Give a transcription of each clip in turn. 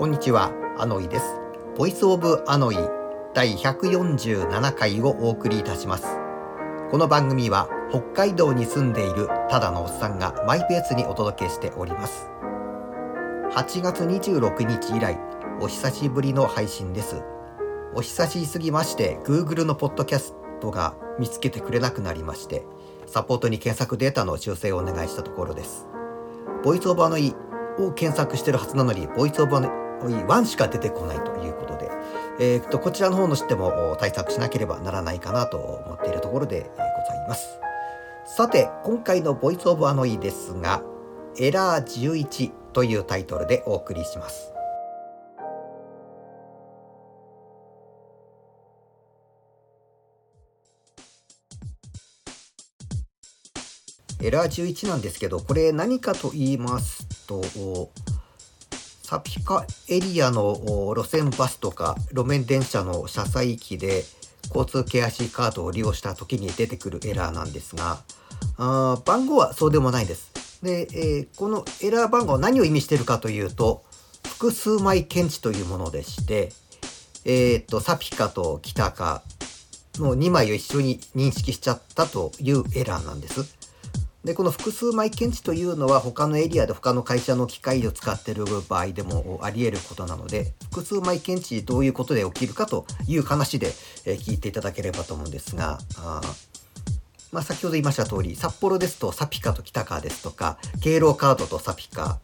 こんにちは、アノイです。ボイスオブアノイ第147回をお送りいたします。この番組は北海道に住んでいるただのおっさんがマイペースにお届けしております。8月26日以来、お久しぶりの配信です。お久しすぎまして、Google のポッドキャストが見つけてくれなくなりまして、サポートに検索データの修正をお願いしたところです。ボイスオブアノイを検索してるはずなのに、ボイスオブアノイ1しか出てこないということで、えー、とこちらの方のしても対策しなければならないかなと思っているところでございます。さて、今回のボイスオブアノイですが、エラー11というタイトルでお送りします。エラー11なんですけど、これ何かと言いますと、サピカエリアの路線バスとか路面電車の車載機で交通系 IC カードを利用した時に出てくるエラーなんですが、あ番号はそうでもないです。で、えー、このエラー番号は何を意味しているかというと、複数枚検知というものでして、えっ、と、サピカとキタカの2枚を一緒に認識しちゃったというエラーなんです。で、この複数枚検知というのは他のエリアで他の会社の機械を使っている場合でもあり得ることなので、複数枚検知どういうことで起きるかという話で聞いていただければと思うんですが、あまあ、先ほど言いました通り、札幌ですとサピカと北川ですとか、敬老カードとサピカ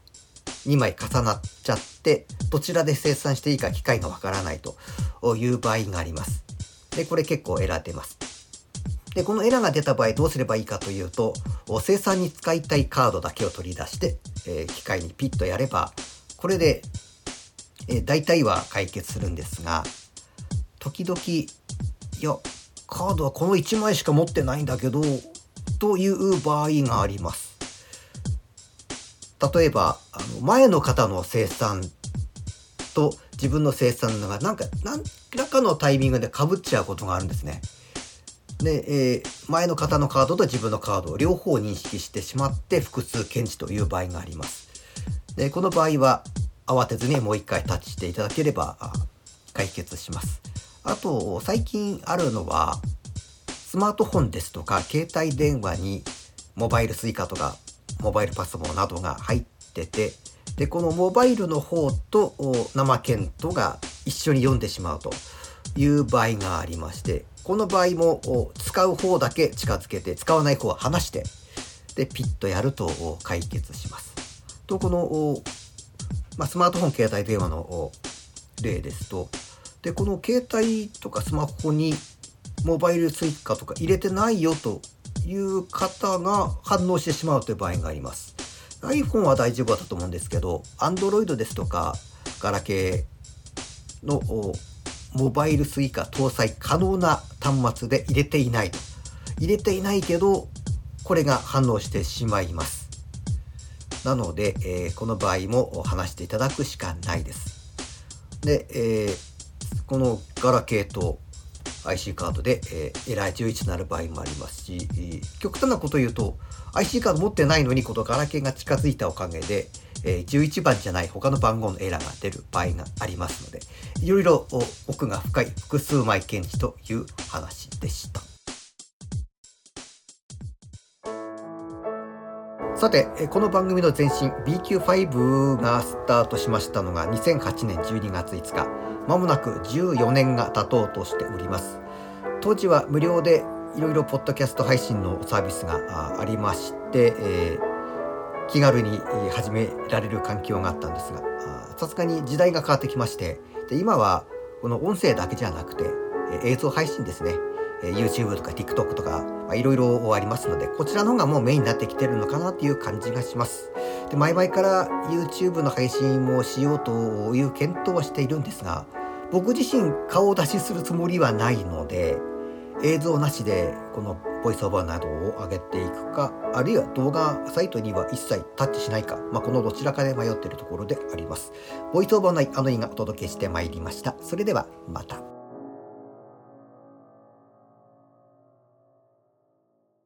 2枚重なっちゃって、どちらで生産していいか機械がわからないという場合があります。で、これ結構エラー出ます。で、このエラーが出た場合どうすればいいかというと、生産に使いたいカードだけを取り出して、えー、機械にピッとやれば、これで、えー、大体は解決するんですが、時々、いや、カードはこの1枚しか持ってないんだけど、という場合があります。例えば、あの前の方の生産と自分の生産がなんか何らかのタイミングでかぶっちゃうことがあるんですね。で、えー、前の方のカードと自分のカードを両方認識してしまって複数検知という場合があります。で、この場合は慌てずにもう一回タッチしていただければ解決します。あと、最近あるのは、スマートフォンですとか携帯電話にモバイル suica とかモバイルパスモなどが入ってて、で、このモバイルの方と生検討が一緒に読んでしまうという場合がありまして、この場合も使う方だけ近づけて使わない方は離してでピッとやると解決します。とこの、まあ、スマートフォン携帯電話の例ですとでこの携帯とかスマホにモバイル suica とか入れてないよという方が反応してしまうという場合があります。iPhone は大丈夫だったと思うんですけど Android ですとかガラケーのモバイル suica 搭載可能な端末で入れていないと。入れていないけど、これが反応してしまいます。なので、えー、この場合も話していただくしかないです。で、えー、このガラケーと IC カードで、えー、エラー11になる場合もありますし、極端なこと言うと、IC カード持ってないのにこのガラケーが近づいたおかげで、え、11番じゃない他の番号のエラーが出る場合がありますので、いろいろ奥が深い複数枚検知という話でした。さて、この番組の前身 BQ5 がスタートしましたのが2008年12月5日。まもなく14年が経とうとしております。当時は無料でいろいろポッドキャスト配信のサービスがありまして、えー気軽に始められる環境があったんですがさすがに時代が変わってきましてで今はこの音声だけじゃなくて映像配信ですね。YouTube とか TikTok とかいろいろありますのでこちらの方がもうメインになってきてるのかなっていう感じがします。で前々から YouTube の配信もしようという検討はしているんですが僕自身顔出しするつもりはないので映像なしでこのボイスオーバーなどを上げていくか、あるいは動画サイトには一切タッチしないか、まあ、このどちらかで迷っているところであります。ボイスオーバーのあの意がお届けしてまいりました。それではまた。